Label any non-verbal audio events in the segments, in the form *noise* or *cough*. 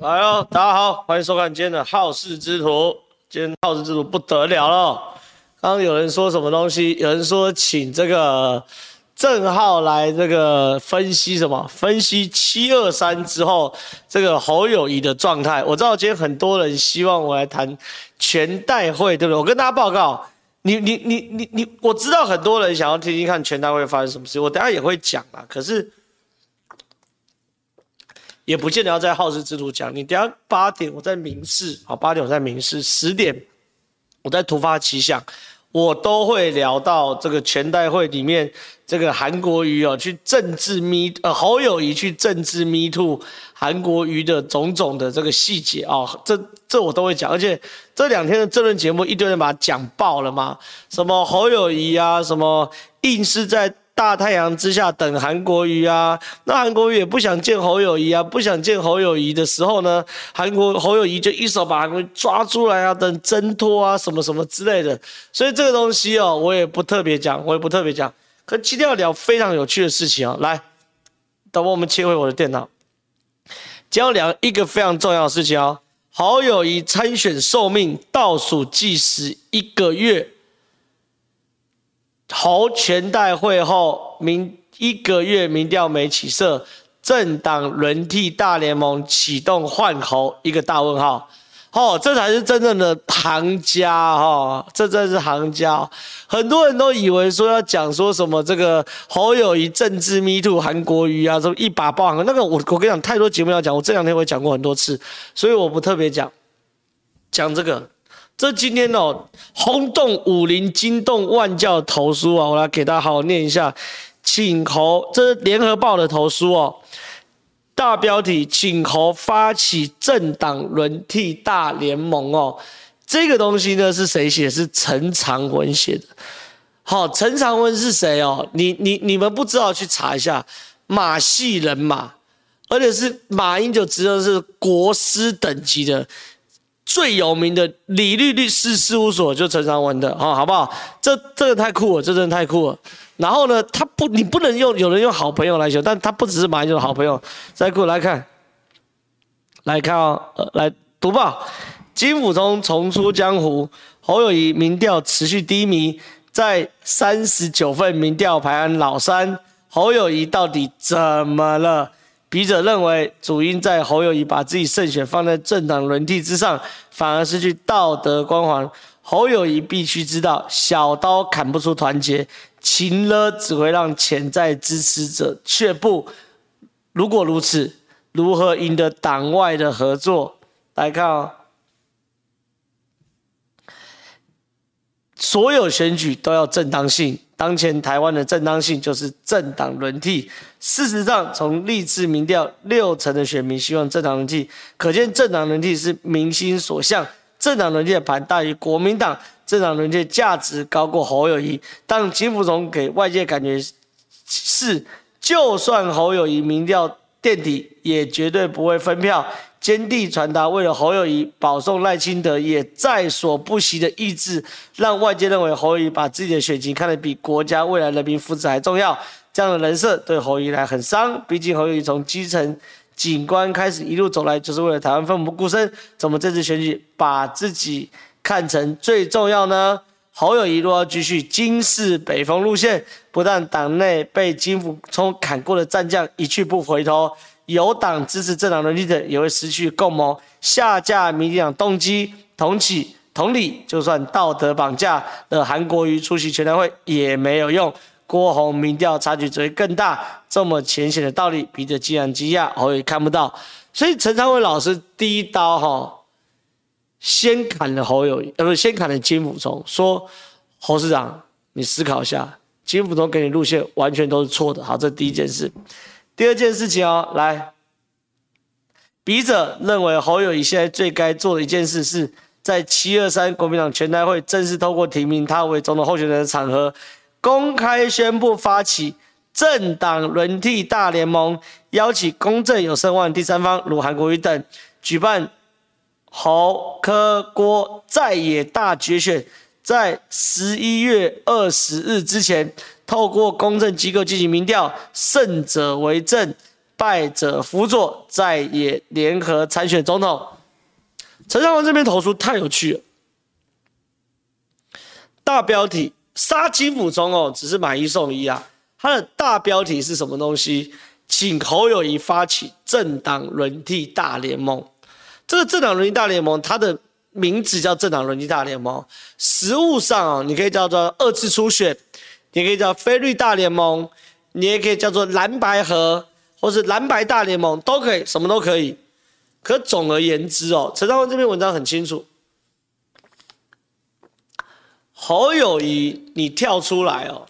来哦，大家好，欢迎收看今天的好事之徒。今天好事之徒不得了了，刚刚有人说什么东西？有人说请这个郑浩来这个分析什么？分析七二三之后这个侯友谊的状态。我知道今天很多人希望我来谈全代会，对不对？我跟大家报告，你你你你你，我知道很多人想要听听看全代会发生什么事，我等下也会讲啊。可是。也不见得要在好事之徒讲，你等下八点我在明示，好，八点我在明示，十点我在突发奇想，我都会聊到这个全代会里面这个韩国瑜哦，去政治 me 呃侯友谊去政治 me too 韩国瑜的种种的这个细节啊，这这我都会讲，而且这两天的政论节目一堆人把它讲爆了嘛，什么侯友谊啊，什么硬是在。大太阳之下等韩国瑜啊，那韩国瑜也不想见侯友谊啊，不想见侯友谊的时候呢，韩国侯友谊就一手把韩国瑜抓出来啊，等挣脱啊，什么什么之类的。所以这个东西哦，我也不特别讲，我也不特别讲。可今天要聊非常有趣的事情啊，来，等我们切回我的电脑，今天要聊一个非常重要的事情哦，侯友谊参选寿命倒数计时一个月。侯全代会后民一个月民调没起色，政党轮替大联盟启动换侯一个大问号，哦，这才是真正的行家哈、哦，这真是行家。很多人都以为说要讲说什么这个侯友谊政治 me too 韩国瑜啊，什么一把爆韩，那个我我跟你讲太多节目要讲，我这两天我也讲过很多次，所以我不特别讲讲这个。这今天哦，轰动武林、惊动万教投书啊，我来给大家好好念一下，请侯，这是联合报的投书哦，大标题，请侯发起政党轮替大联盟哦，这个东西呢是谁写？是陈长文写的。好，陈长文是谁哦？你你你们不知道去查一下，马系人马，而且是马英九执政是国师等级的。最有名的李律律师事务所就陈长文的啊，好不好？这这个太酷了，这真的太酷了。然后呢，他不，你不能用有人用好朋友来形容，但他不只是马英九的好朋友。再过来看，来看哦，呃，来读报，金溥聪重出江湖，侯友谊民调持续低迷，在三十九份民调排行老三，侯友谊到底怎么了？笔者认为，主因在侯友谊把自己胜选放在政党轮替之上，反而失去道德光环。侯友谊必须知道，小刀砍不出团结，情勒只会让潜在支持者却步。如果如此，如何赢得党外的合作？来看哦，所有选举都要正当性。当前台湾的正当性就是政党轮替。事实上，从历次民调，六成的选民希望政党轮替，可见政党轮替是民心所向。政党轮替的盘大于国民党，政党轮替的价值高过侯友宜。但金溥聪给外界感觉是，就算侯友宜民调垫底，也绝对不会分票。坚定传达，为了侯友宜保送赖清德，也在所不惜的意志，让外界认为侯友宜把自己的选情看得比国家未来人民福祉还重要。这样的人设对侯友宜来很伤。毕竟侯友宜从基层警官开始一路走来，就是为了台湾奋不顾身。怎么这次选举把自己看成最重要呢？侯友宜若要继续金市北风路线，不但党内被金溥聪砍过的战将一去不回头。有党支持政党轮替者也会失去共谋，下架民进党动机。同起同理，就算道德绑架了韩国瑜出席全代会也没有用。郭宏民调差距只会更大。这么浅显的道理，笔者既然惊讶，侯也看不到。所以陈昌文老师第一刀哈，先砍了侯友宜，呃不，先砍了金溥聪，说侯市长，你思考一下，金溥聪给你路线完全都是错的。好，这第一件事。第二件事情哦，来，笔者认为侯友宜现在最该做的一件事，是在七二三国民党全代会正式透过提名他为总统候选人的场合，公开宣布发起政党轮替大联盟，邀请公正有声望第三方如韩国瑜等，举办侯柯郭在野大决选，在十一月二十日之前。透过公正机构进行民调，胜者为正，败者辅佐，在野联合参选总统。陈长文这边投书太有趣了，大标题杀金溥聪哦，只是买一送一啊。它的大标题是什么东西？请侯友谊发起政党轮替大联盟。这个政党轮替大联盟，它的名字叫政党轮替大联盟。实务上啊，你可以叫做二次初选，你可以叫非绿大联盟，你也可以叫做蓝白合，或是蓝白大联盟，都可以，什么都可以。可总而言之哦，陈昭文这篇文章很清楚，侯友谊你跳出来哦，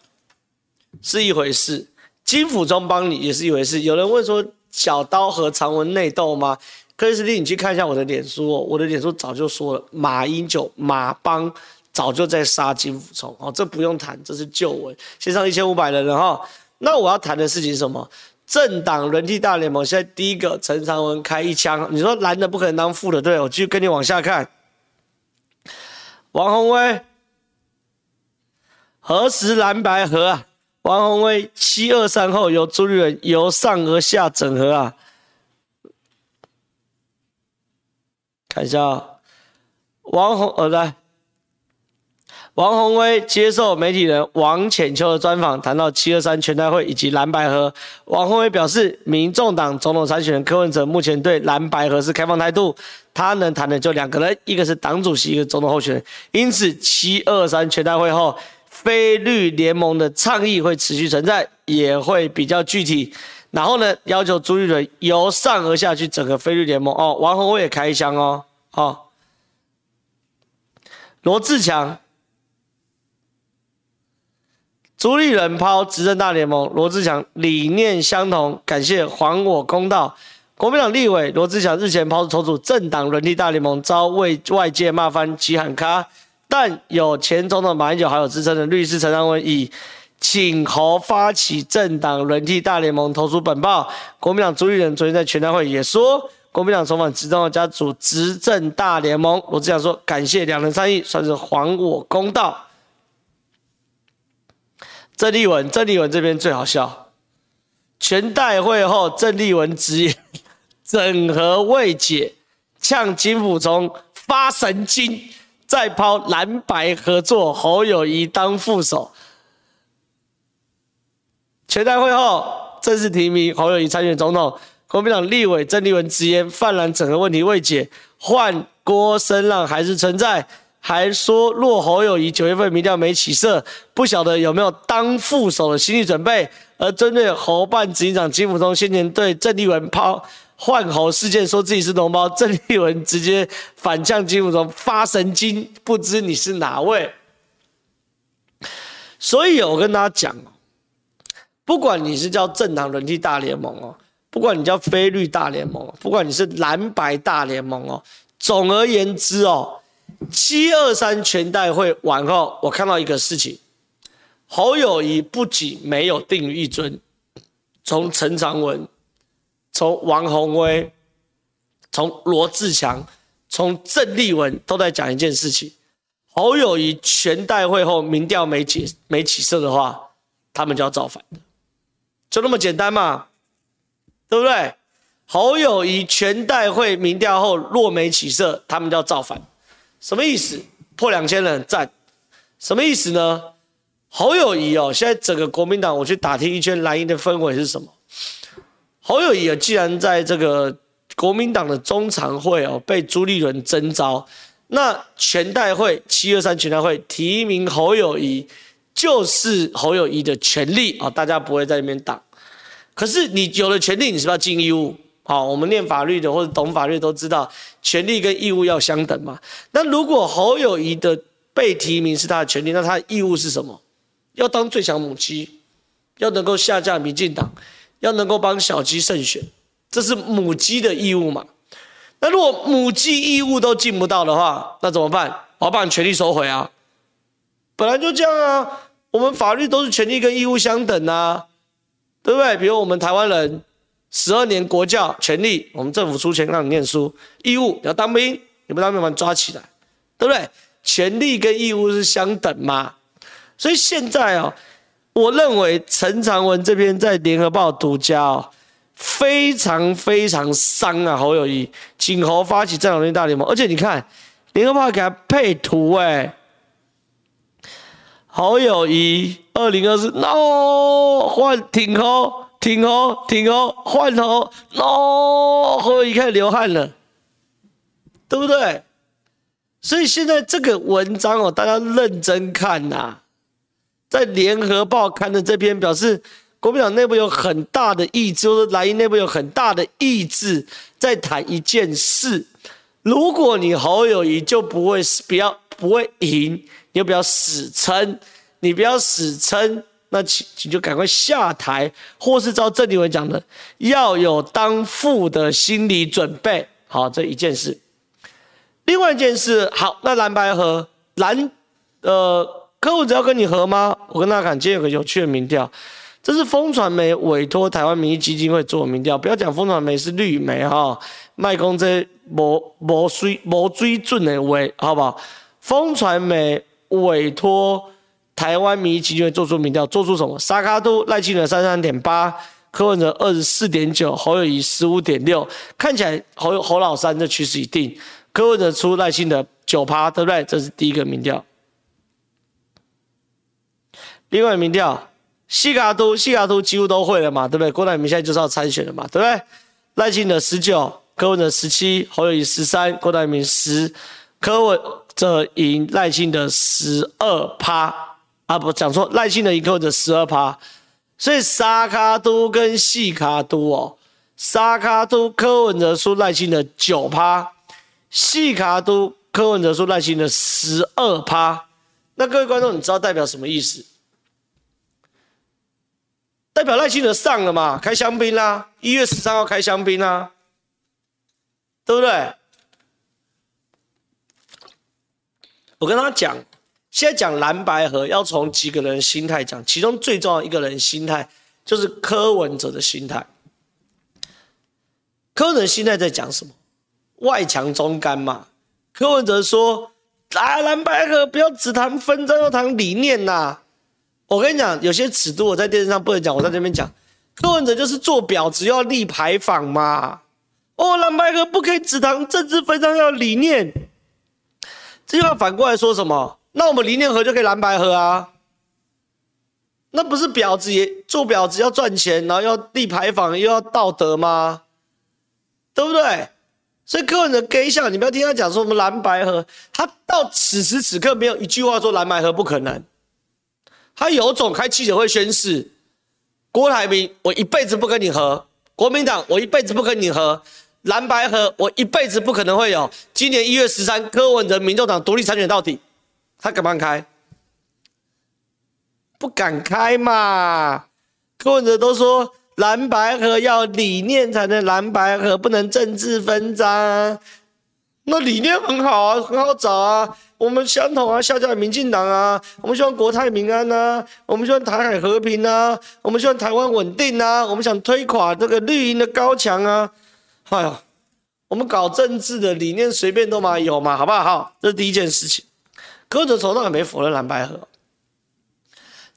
是一回事；金溥聪帮你也是一回事。有人问说，小刀和长文内斗吗？克里斯汀，你去看一下我的脸书哦，我的脸书早就说了，马英九马帮早就在杀金福聪哦，这不用谈，这是旧闻。线上一千五百人了哈，那我要谈的事情是什么？政党轮替大联盟，现在第一个陈长文开一枪，你说蓝的不可能当副的，对，我继续跟你往下看。王宏威何时蓝白合啊？王宏威七二三后由朱立伦由上而下整合啊？看一下啊，王宏呃来。王宏威接受媒体人王浅秋的专访，谈到七二三全代会以及蓝白合。王宏威表示，民众党总统参选人柯文哲目前对蓝白合是开放态度，他能谈的就两个人，一个是党主席，一个总统候选人。因此，七二三全代会后，非绿联盟的倡议会持续存在，也会比较具体。然后呢，要求朱立伦由上而下去整个非绿联盟。哦，王宏威也开枪哦。哦，罗志强。朱立伦抛执政大联盟，罗志祥理念相同，感谢还我公道。国民党立委罗志祥日前抛出筹组政党轮替大联盟，遭为外界骂翻及喊卡，但有前总统马英九好友之称的律师陈长文以请侯发起政党轮替大联盟投书本报。国民党朱立伦昨天在全代会也说，国民党重返执政后加组执政大联盟。罗志祥说感谢两人参与，算是还我公道。郑丽文，郑丽文这边最好笑。全代会后，郑丽文直言 *laughs* 整合未解，呛金溥聪发神经，再抛蓝白合作，侯友宜当副手。全代会后正式提名侯友宜参选总统，国民党立委郑丽文直言泛蓝整合问题未解，换锅声浪还是存在。还说，若侯友谊九月份民调没起色，不晓得有没有当副手的心理准备。而针对侯办执行长金福忠先前对郑丽文抛换侯事件，说自己是同胞，郑丽文直接反呛金福忠发神经，不知你是哪位。所以，我跟大家讲，不管你是叫政党轮替大联盟哦，不管你叫非绿大联盟，不管你是蓝白大联盟哦，总而言之哦。七二三全代会完后，我看到一个事情，侯友宜不仅没有定于一尊，从陈长文、从王鸿威、从罗志强、从郑丽文都在讲一件事情：侯友宜全代会后民调没起没起色的话，他们就要造反，就那么简单嘛，对不对？侯友宜全代会民调后若没起色，他们就要造反。什么意思？破两千人赞，什么意思呢？侯友谊哦，现在整个国民党，我去打听一圈蓝营的氛围是什么？侯友谊啊，既然在这个国民党的中常会哦被朱立伦征召，那全代会七二三全代会提名侯友谊，就是侯友谊的权利啊，大家不会在那边挡。可是你有了权利，你是不是要尽义务？好，我们念法律的或者懂法律都知道，权利跟义务要相等嘛。那如果侯友谊的被提名是他的权利，那他的义务是什么？要当最强母鸡，要能够下架民进党，要能够帮小鸡胜选，这是母鸡的义务嘛。那如果母鸡义务都尽不到的话，那怎么办？我要把你权利收回啊！本来就这样啊，我们法律都是权利跟义务相等啊，对不对？比如我们台湾人。十二年国教权利，我们政府出钱让你念书；义务你要当兵，你不当兵把你抓起来，对不对？权利跟义务是相等嘛。所以现在哦，我认为陈长文这边在联合报独家哦，非常非常伤啊！侯友谊，请侯发起政党轮替大联盟，而且你看，联合报给他配图哎，侯友谊二零二四 no 换挺侯挺哦挺哦换侯 no 侯友宜开始流汗了，对不对？所以现在这个文章哦，大家认真看呐、在联合报刊的这篇表示。国民党内部有很大的意志，或者蓝营内部有很大的意志，在谈一件事。如果你侯友谊就不会死不要不会赢，你就不要死撑，你不要死撑，那请你就赶快下台，或是照郑丽文讲的，要有当父的心理准备。好，这一件事。另外一件事，好，那蓝白合蓝呃，柯文哲要跟你合吗？我跟大家讲，今天有个有趣的民调。这是风传媒委托台湾民意基金会做民调，不要讲风传媒是绿媒哈，卖公这无无水无水准的话，好不好？风传媒委托台湾民意基金会做出民调，做出什么？沙卡都赖清德三三点八，柯文哲二十四点九，侯友宜十五点六，看起来侯侯老三的趋势已定，柯文哲出赖清德九趴，对不对？这是第一个民调。另外民调。西卡都，西卡都几乎都会了嘛，对不对？郭台铭现在就是要参选了嘛，对不对？赖清德十九，柯文哲十七，侯友宜十三，郭台铭十，柯文哲赢赖清德十二趴啊，不讲错，赖清德赢柯文哲十二趴，所以沙卡都跟西卡都哦，沙卡都柯文哲输赖清德九趴，西卡都柯文哲输赖清德十二趴，那各位观众，你知道代表什么意思？代表赖清德上了嘛？开香槟啦！一月十三号开香槟啦，对不对？我跟他讲，现在讲蓝白合要从几个人心态讲，其中最重要一个人心态就是柯文哲的心态。柯文哲心态在讲什么？外强中干嘛。柯文哲说：“啊，蓝白合不要只谈纷争，要谈理念呐、”我跟你讲，有些尺度我在电视上不能讲，我在这边讲。柯文哲就是做婊子，要立牌坊嘛。哦，蓝白合不可以只谈政治纷争，要理念。这句话反过来说什么？那我们理念合就可以蓝白合啊？那不是婊子也做婊子要赚钱，然后要立牌坊又要道德吗？对不对？所以柯文哲给笑，你不要听他讲说我们蓝白合，他到此时此刻没有一句话说蓝白合不可能。他有种开记者会宣誓，郭台铭，我一辈子不跟你合；国民党，我一辈子不跟你合；蓝白合，我一辈子不可能会有。今年一月十三，柯文哲民众党独立参选到底，他敢不敢开？不敢开嘛。柯文哲都说蓝白合要理念才能蓝白合，不能政治分赃。那理念很好啊，很好找啊。我们相同啊，下架民进党啊，我们希望国泰民安呐，我们希望台海和平呐，我们希望台湾稳定呐，我们想推垮这个绿营的高墙啊，哎呀，我们搞政治的理念随便都嘛有嘛，好不好？好，这是第一件事情。柯哲从来也没否认蓝白合。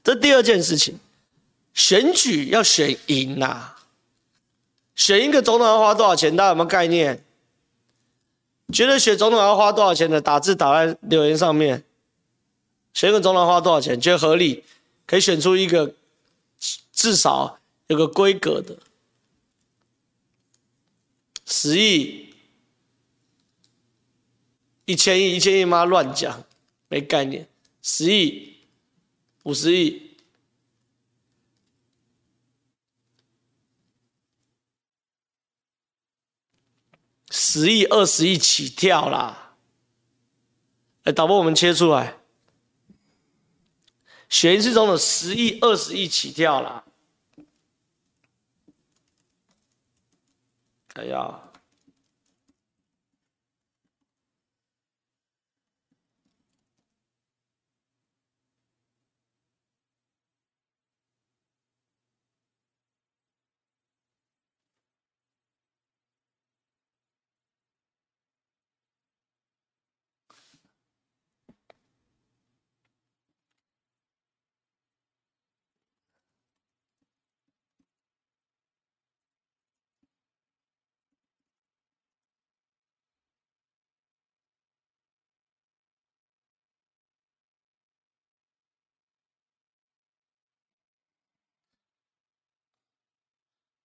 这第二件事情，选举要选赢呐，选一个总统要花多少钱？大家有没有概念？觉得选总统要花多少钱的，打字打在留言上面。选一个总统花多少钱？觉得合理，可以选出一个至少有个规格的。十亿、一千亿、一千亿妈乱讲，没概念。十亿、五十亿。十亿、二十亿起跳啦！哎，导播，我们切出来，选一次总统十亿、二十亿起跳啦！哎呀！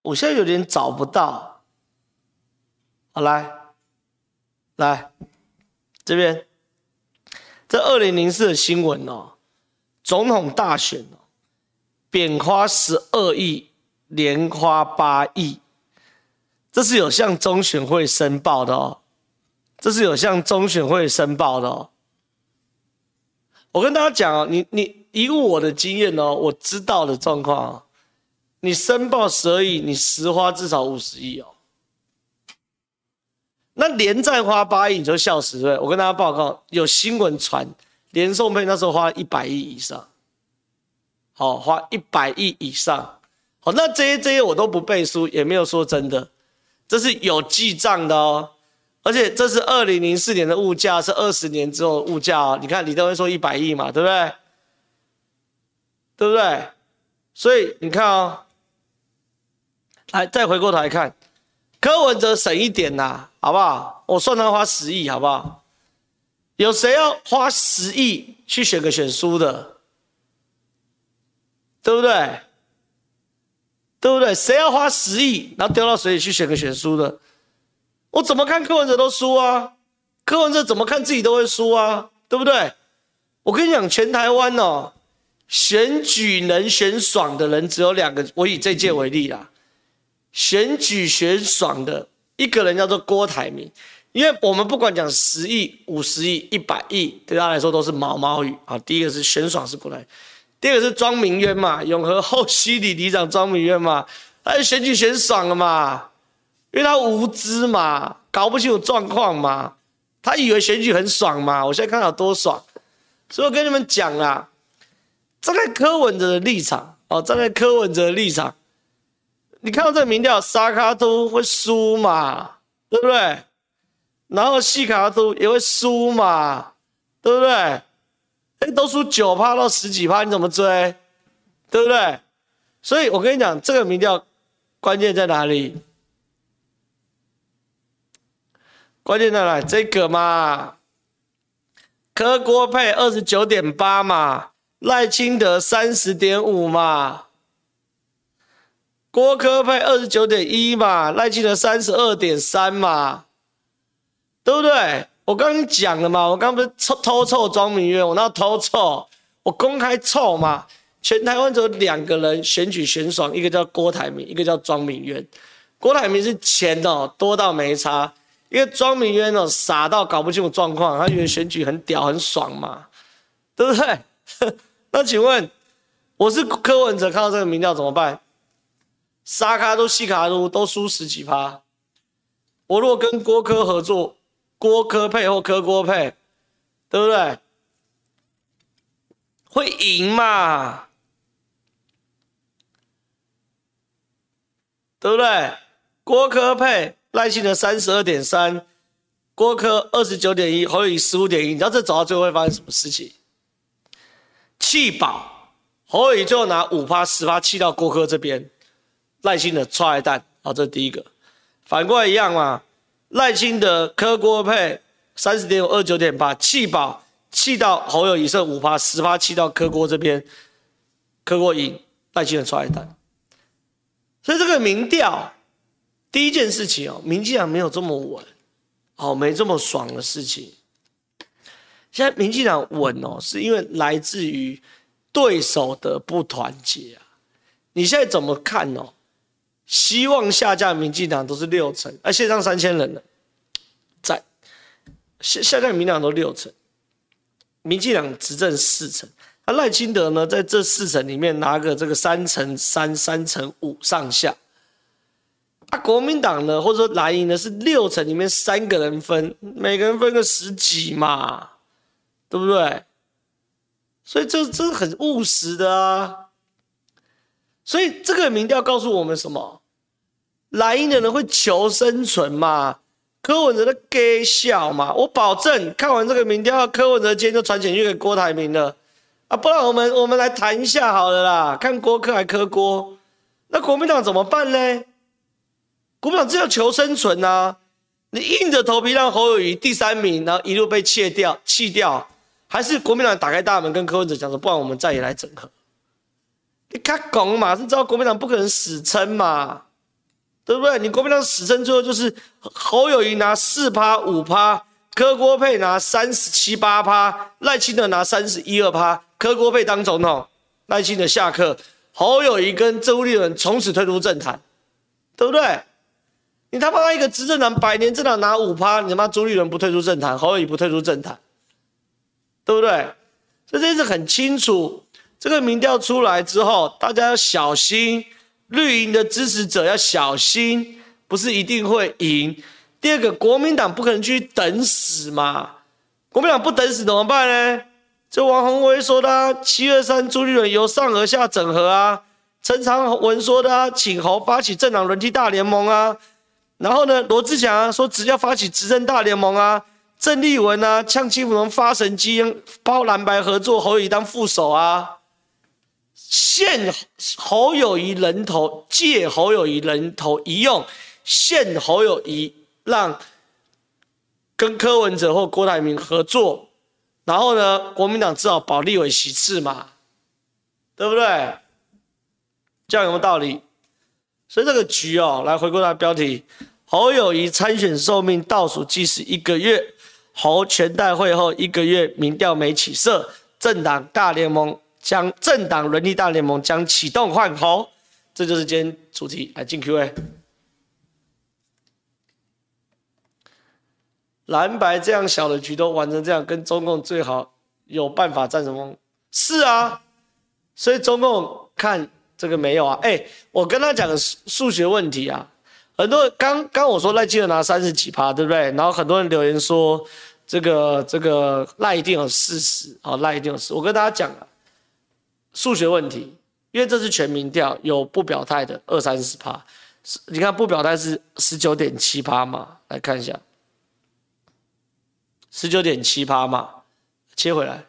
我现在有点找不到。好，来，来这边，这二零零四的新闻哦，总统大选哦，扁花十二亿，连花八亿，这是有向中选会申报的哦，这是有向中选会申报的哦。我跟大家讲哦，你你以我的经验哦，我知道的状况哦，你申报十二亿，你实花至少五十亿哦。那连战花八亿，你就笑死对？我跟大家报告，有新闻传，连宋配那时候花一百亿以上，好，花一百亿以上。好，那这些这些我都不背书，也没有说真的，这是有记账的哦。而且这是二零零四年的物价，是二十年之后物价哦。你看李登辉说一百亿嘛，对不对？对不对？所以你看哦，来再回过头来看，柯文哲省一点呐，好不好？我算他花十亿，好不好？有谁要花十亿去选个选书的？对不对？对不对？谁要花十亿，然后丢到水里去选个选书的？我怎么看柯文哲都输啊，柯文哲怎么看自己都会输啊，对不对？我跟你讲，全台湾哦，选举能选爽的人只有两个，我以这届为例啦，选举选爽的一个人叫做郭台铭，因为我们不管讲十亿、五十亿、一百亿，对他来说都是毛毛雨啊。第一个是选爽是郭台，第二个是庄明渊嘛，永和后溪里里长庄明渊嘛，他选举选爽了嘛。因为他无知嘛，搞不清楚状况嘛，他以为选举很爽嘛。我现在看到多爽，所以我跟你们讲啦，站在柯文哲的立场哦，站在柯文哲的立场，你看到这个民调，沙卡都会输嘛，对不对？然后西卡都也会输嘛，对不对？哎，都输九趴到十几趴，你怎么追？对不对？所以我跟你讲，这个民调关键在哪里？关键在哪？这个嘛，柯郭配二十九点八嘛，赖清德三十点五嘛，郭科配二十九点一嘛，赖清德三十二点三嘛，对不对？我刚刚讲了嘛，我刚不是偷偷臭庄明渊，我那偷臭，我公开臭嘛。全台湾只有两个人选举选爽，一个叫郭台铭，一个叫庄明渊。郭台铭是钱哦，多到没差。因为庄明渊哦傻到搞不清楚状况，他以为选举很屌很爽嘛，对不对？*laughs* 那请问我是柯文哲，看到这个民调怎么办？沙卡都西卡都都输十几趴。我如果跟郭柯合作，郭柯配或柯郭配，对不对？会赢嘛？对不对？郭柯配。赖清德三十二点三，郭柯二十九点一，侯友宜十五点一。你知道这走到最后会发生什么事情？气饱，侯友宜最后拿五趴十趴气到郭柯这边，赖清德踹一蛋。好，这是第一个。反过来一样嘛，赖清德柯郭配三十点五二九点八，弃保弃到侯友宜剩五趴十趴弃到柯郭这边，柯郭赢，赖清德踹一蛋。所以这个民调。第一件事情哦，民进党没有这么稳，哦，没这么爽的事情。现在民进党稳哦，是因为来自于对手的不团结啊。你现在怎么看哦？希望下架民进党都是六成，啊，线上三千人了，在下下架民进党都六成，民进党执政四成，啊，赖清德呢，在这四成里面拿个这个三成三、三成五上下。啊，国民党呢，或者说蓝营呢，是六成里面三个人分，每个人分个十几嘛，对不对？所以这这是很务实的啊。所以这个民调告诉我们什么？蓝营的人会求生存嘛？柯文哲的给笑嘛？我保证，看完这个民调，柯文哲今天就传简讯给郭台铭了啊！不然我们我们来谈一下好了啦，看郭柯还柯郭，那国民党怎么办呢？国民党这要求生存呐、啊，你硬着头皮让侯友宜第三名，然后一路被切掉、弃掉，还是国民党打开大门跟柯文哲讲说，不然我们再也来整合？你看讲嘛，是知道国民党不可能死撑嘛，对不对？你国民党死撑最后就是侯友宜拿四趴五趴，柯郭配拿三十七八趴，赖清德拿三十一二趴，柯郭配当总统，赖清德下课，侯友宜跟朱立伦从此退出政坛，对不对？你他妈一个执政党百年政党拿五趴，你他妈朱立伦不退出政坛，侯友宜不退出政坛，对不对？这件事很清楚。这个民调出来之后，大家要小心，绿营的支持者要小心，不是一定会赢。第二个，国民党不可能去等死嘛，国民党不等死怎么办呢？就王宏威说的，七二三朱立伦由上而下整合啊，陈长文说的啊，请侯发起政党轮替大联盟啊，然后呢，罗志祥啊说只要发起执政大联盟啊，郑丽文啊呛金溥发神经，包蓝白合作，侯友宜当副手啊。限侯友谊人头，借侯友谊人头一用，限侯友谊让跟柯文哲或郭台铭合作，然后呢，国民党只好保立委席次嘛，对不对？这样有没有道理？所以这个局哦，来回顾它标题：侯友谊参选寿命倒数计时一个月，侯全代会后一个月民调没起色，政党大联盟。将政党轮替大联盟将启动换候，这就是今天主题。来进 Q&A，蓝白这样小的局都玩成这样，跟中共最好有办法占什么？是啊，所以中共看这个没有啊。哎，我跟他讲个数学问题啊，很多刚刚我说赖清德拿三十几趴，对不对？然后很多人留言说这个这个赖一定有四十，好赖一定有四。我跟大家讲啊。数学问题，因为这是全民调，有不表态的二三十趴，你看不表态是十九点七趴嘛，来看一下，十九点七趴嘛，切回来，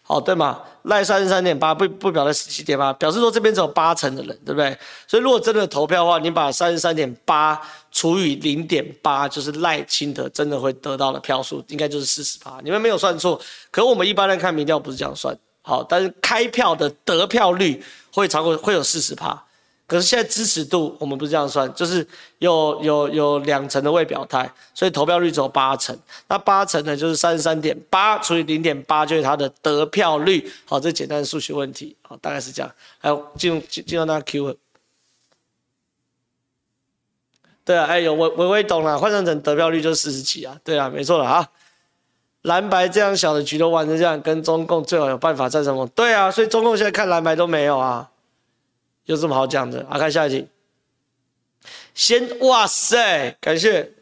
好对吗？赖三十三点八，不不表态十七点八，表示说这边只有八成的人，对不对？所以如果真的投票的话，你把三十三点八除以零点八，就是赖清德真的会得到的票数，应该就是四十趴。你们没有算错，可我们一般人看民调不是这样算，好，但是开票的得票率会超过会有四十趴。可是现在支持度我们不是这样算，就是有有有两成的未表态，所以投票率只有八成。那八成呢，就是三十三点八除以零点八，就是它的得票率。好，这简单的数学问题，好，大概是这样。还有进入进进入那个 Q。对啊，哎呦，我我我懂了，换算成得票率就四十几啊。对啊，没错了啊。蓝白这样小的局都玩成这样，跟中共最好有办法战什么？对啊，所以中共现在看蓝白都没有啊。有什么好讲的？啊，看下一题。先哇塞，感谢，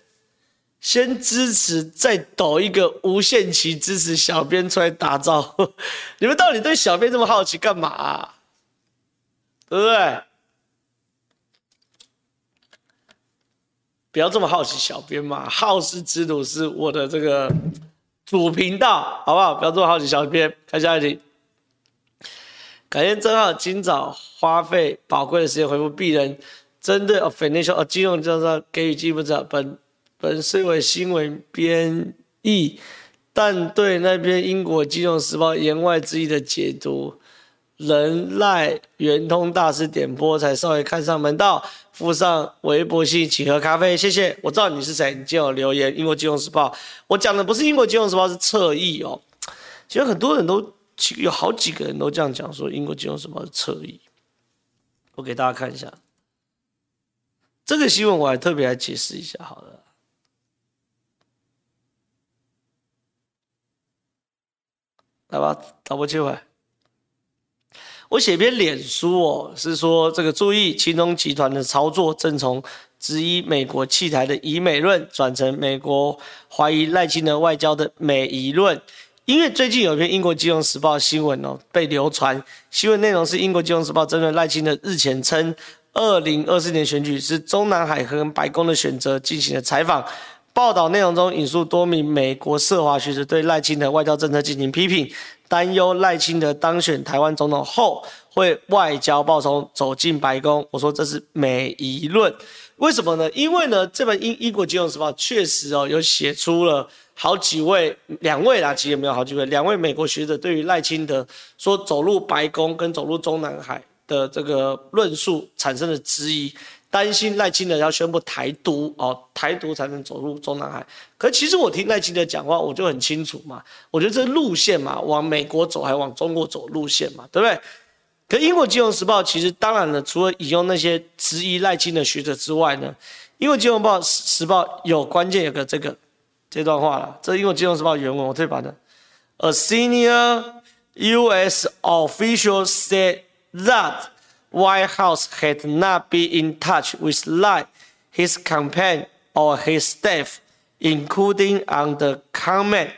先支持，再抖一个无限期支持小编出来打造。*laughs* 你们到底对小编这么好奇干嘛啊？对不对？不要这么好奇小编嘛，好事之徒是我的这个主频道，好不好？不要这么好奇小编。看下一题。感谢正浩今早花费宝贵的时间回复鄙人，针对 financial 哦金融政策给予进一步指导。本本虽为新闻编译，但对那边英国金融时报言外之意的解读，人赖圆通大师点播才稍微看上门道，附上微博信请喝咖啡，谢谢。我知道你是谁，你今天有留言英国金融时报，我讲的不是英国金融时报，是侧翼哦。其实很多人都。有好几个人都这样讲，说英国金融时报是侧翼。我给大家看一下这个新闻，我还特别来解释一下。好了，来吧，导播切回来。我写篇脸书哦，是说这个注意，亲中集团的操作正从质疑美国弃台的疑美论，转成美国怀疑赖清德外交的美疑论。因为最近有一篇英国金融时报新闻哦被流传，新闻内容是英国金融时报针对赖清德日前称二零二四年选举是中南海和白宫的选择进行了采访，报道内容中引述多名美国涉华学者对赖清德外交政策进行批评，担忧赖清德当选台湾总统后会外交暴冲走进白宫。我说这是美疑论，为什么呢？因为呢这本英英国金融时报确实哦有写出了。好几位，两位啦，其实也没有好几位，两位美国学者对于赖清德说走入白宫跟走入中南海的这个论述产生了质疑，担心赖清德要宣布台独哦，台独才能走入中南海。可其实我听赖清德讲话，我就很清楚嘛，我觉得这路线嘛，往美国走还往中国走路线嘛，对不对？可英国金融时报其实当然了，除了引用那些质疑赖清德学者之外呢，英国金融报时报有关键有个这个这段话了，这是英国金融时报原文，我特别把它。A senior U.S. official said that White House had not been in touch with Lai, his campaign or his staff, including on the comment.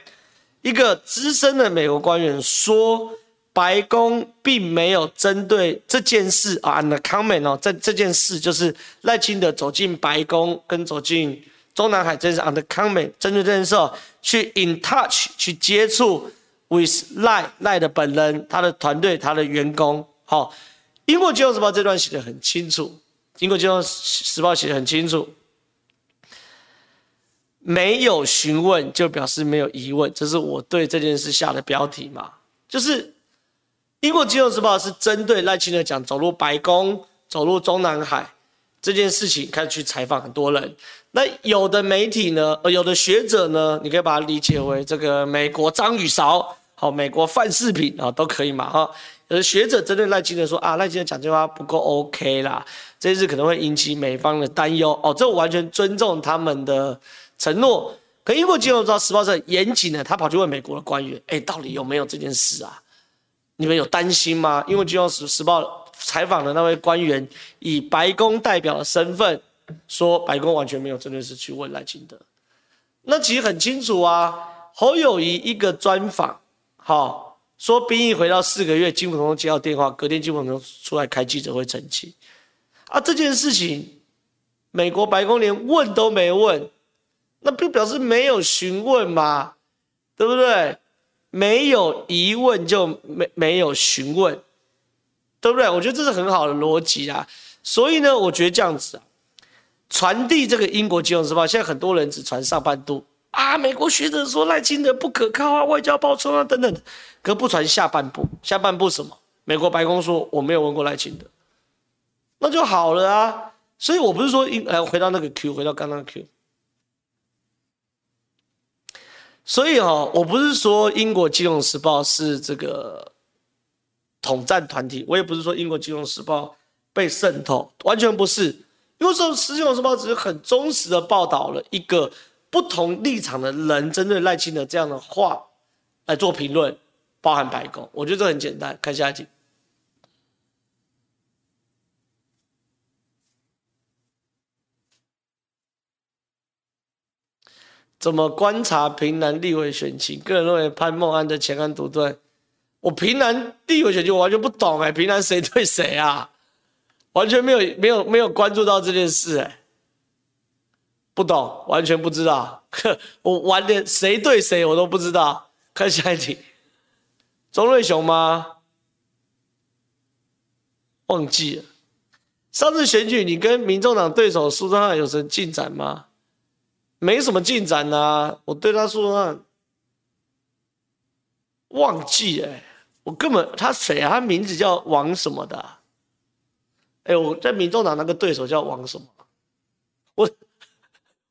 一个资深的美国官员说，白宫并没有针对这件事啊，on the comment 哦，这这件事就是赖清德走进白宫跟走进中南海，这是 on the comment，针对这件事哦去 in touch 去接触。with 赖赖的本人、他的团队、他的员工，好，英国金融时报这段写的很清楚，英国金融时报写的很清楚，没有询问就表示没有疑问，这是我对这件事下的标题嘛，就是英国金融时报是针对赖清德讲走入白宫、走入中南海这件事情开始去采访很多人。那有的媒体呢，呃，有的学者呢，你可以把它理解为这个美国张宇韶，好，美国范世平啊，都可以嘛，哈。有的学者针对赖清德说啊，赖清德讲这话不够 OK 啦，这次可能会引起美方的担忧哦，这我完全尊重他们的承诺。可英国金融时报是很严谨的，他跑去问美国的官员，哎，到底有没有这件事啊？你们有担心吗？英国金融时报采访的那位官员以白宫代表的身份。说白宫完全没有真的是去问赖清德，那其实很清楚啊。侯友宜一个专访，好说兵役回到四个月，金溥聪接到电话，隔天金溥聪出来开记者会澄清。啊，这件事情美国白宫连问都没问，那不表示没有询问吗？对不对？没有疑问就没没有询问，对不对？我觉得这是很好的逻辑啊。所以呢，我觉得这样子啊。传递这个英国金融时报，现在很多人只传上半度啊。美国学者说赖清德不可靠啊，外交报冲啊等等，可不传下半部。下半部什么？美国白宫说我没有问过赖清德，那就好了啊。所以我不是说英，来回到那个 Q，回到刚刚 Q。所以哦，我不是说英国金融时报是这个统战团体，我也不是说英国金融时报被渗透，完全不是。因为说《金融时报》只是很忠实的报道了一个不同立场的人针对赖清德这样的话来做评论，包含白宫，我觉得这很简单。看下一集，怎么观察平南立委选情？个人认为潘孟安的前案独断。我平南立委选情我完全不懂哎，平南谁对谁啊？完全没有没有没有关注到这件事，哎，不懂，完全不知道。*laughs* 我玩的谁对谁我都不知道。看下一题，钟瑞雄吗？忘记了。上次选举你跟民众党对手苏贞昌有什么进展吗？没什么进展啊。我对他说，忘记哎，我根本他谁啊？他名字叫王什么的啊？哎，我在民众党那个对手叫王什么？我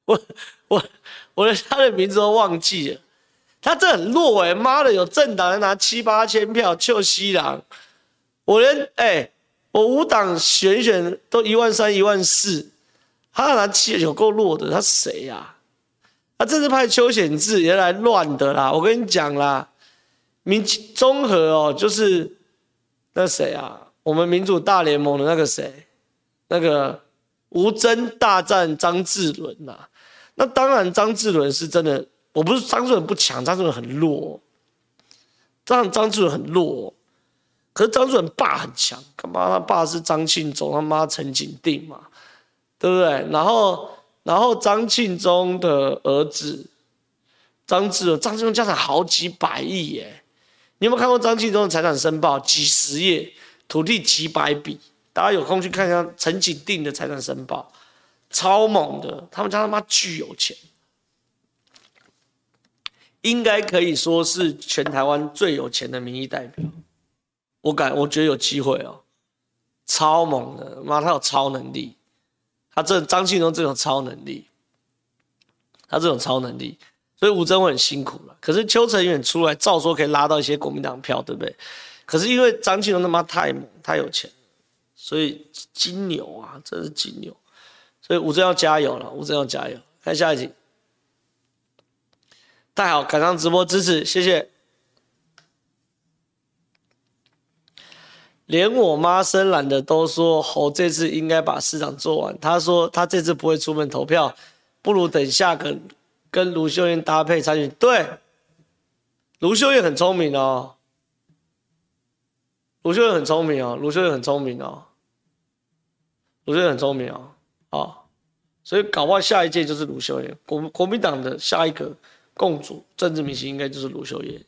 我我我连他的名字都忘记了。他这很弱哎，妈的，有政党拿七八千票，就西郎。我连哎，我五党选选都一万三、一万四，他拿七有够弱的，他谁呀、啊？他这是派邱显志也来乱的啦。我跟你讲啦，民综合哦，就是那谁啊？我们民主大联盟的那个谁，那个吴征大战张志伦呐，那当然张志伦是真的，我不是张志伦不强，张志伦很弱，张张志伦很弱，可是张志伦爸很强，干嘛？他爸是张庆忠，他妈陈景定嘛，对不对？然后然后张庆忠的儿子张志，张志忠家产好几百亿耶，你有没有看过张庆忠的财产申报？几十页。土地几百笔，大家有空去看一下陈景定的财产申报，超猛的，他们家他妈巨有钱，应该可以说是全台湾最有钱的民意代表。我感，我觉得有机会哦，超猛的，妈，他有超能力，他这张庆忠这种超能力，他这种超能力，所以吴峥会很辛苦了。可是邱成远出来，照说可以拉到一些国民党票，对不对？可是因为张庆忠他妈太猛，太有钱，所以金牛啊，真是金牛，所以吴峥要加油了，吴峥要加油。看下一集，太好，赶上直播支持，谢谢。连我妈生懒的都说侯这次应该把市长做完。他说他这次不会出门投票，不如等下个跟卢秀燕搭配参选。对，卢秀燕很聪明哦，卢秀燕很聪明哦，卢秀燕很聪明哦，卢秀燕很聪明哦，啊，所以搞不好下一届就是卢秀燕，国国民党的下一个共主政治明星应该就是卢秀燕，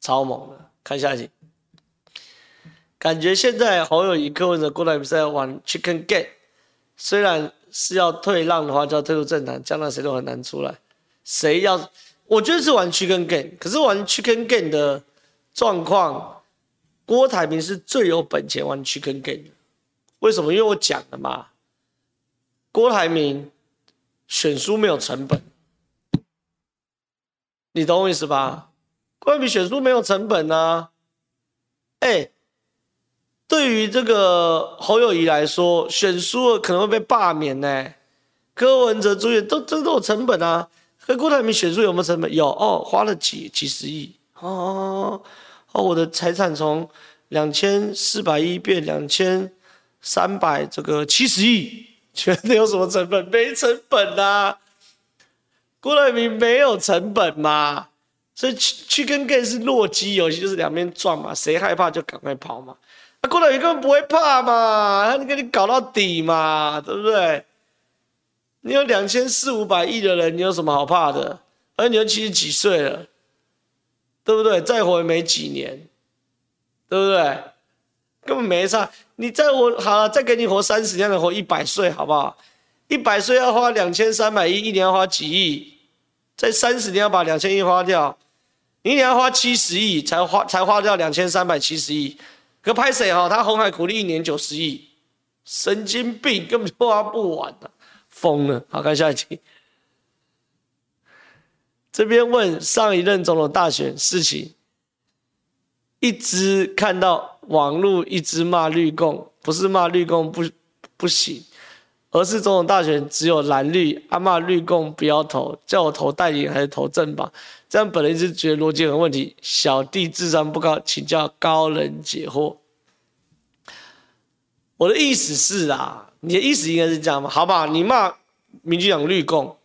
超猛的，看下一集。感觉现在侯友宜、柯文哲、郭台铭在玩 Chicken Game，虽然是要退让的话，就要退出政坛，将来谁都很难出来。谁要？我觉得是玩 Chicken Game，可是玩 Chicken Game 的状况，郭台铭是最有本钱玩 Chicken Game 的。为什么？因为我讲了嘛，郭台铭选书没有成本，你懂我意思吧？郭台铭选书没有成本啊，哎、欸。对于这个侯友宜来说，选书可能会被罢免呢。柯文哲、朱元都这都有成本啊。可郭台铭选书有没有成本？有哦，花了几几十亿哦哦，我的财产从两千四百亿变两千三百这个七十亿，*laughs* 觉得有什么成本？没成本啊。郭台铭没有成本嘛，所以去去跟 gay 是弱鸡游戏，就是两边撞嘛，谁害怕就赶快跑嘛。啊，郭台铭根本不会怕嘛，他给你搞到底嘛，对不对？你有两千四五百亿的人，你有什么好怕的？而你又七十几岁了，对不对？再活也没几年，对不对？根本没差。你再活好了，再给你活三十年，能活一百岁，好不好？一百岁要花两千三百亿，一年要花几亿？在三十年要把两千亿花掉，你一年要花七十亿，才花才花掉两千三百七十亿。可拍谁哈？他红海苦力一年九十亿，神经病，根本就花不完的，疯了。好，看下一题。这边问上一任总统大选事情，一直看到网络一直骂绿共，不是骂绿共不不行，而是总统大选只有蓝绿，阿骂绿共不要投，叫我投代理还是投正吧？这样本人一直觉得逻辑有问题，小弟智商不高，请教高人解惑。我的意思是啊，你的意思应该是这样吗？好吧，你骂民进党绿共，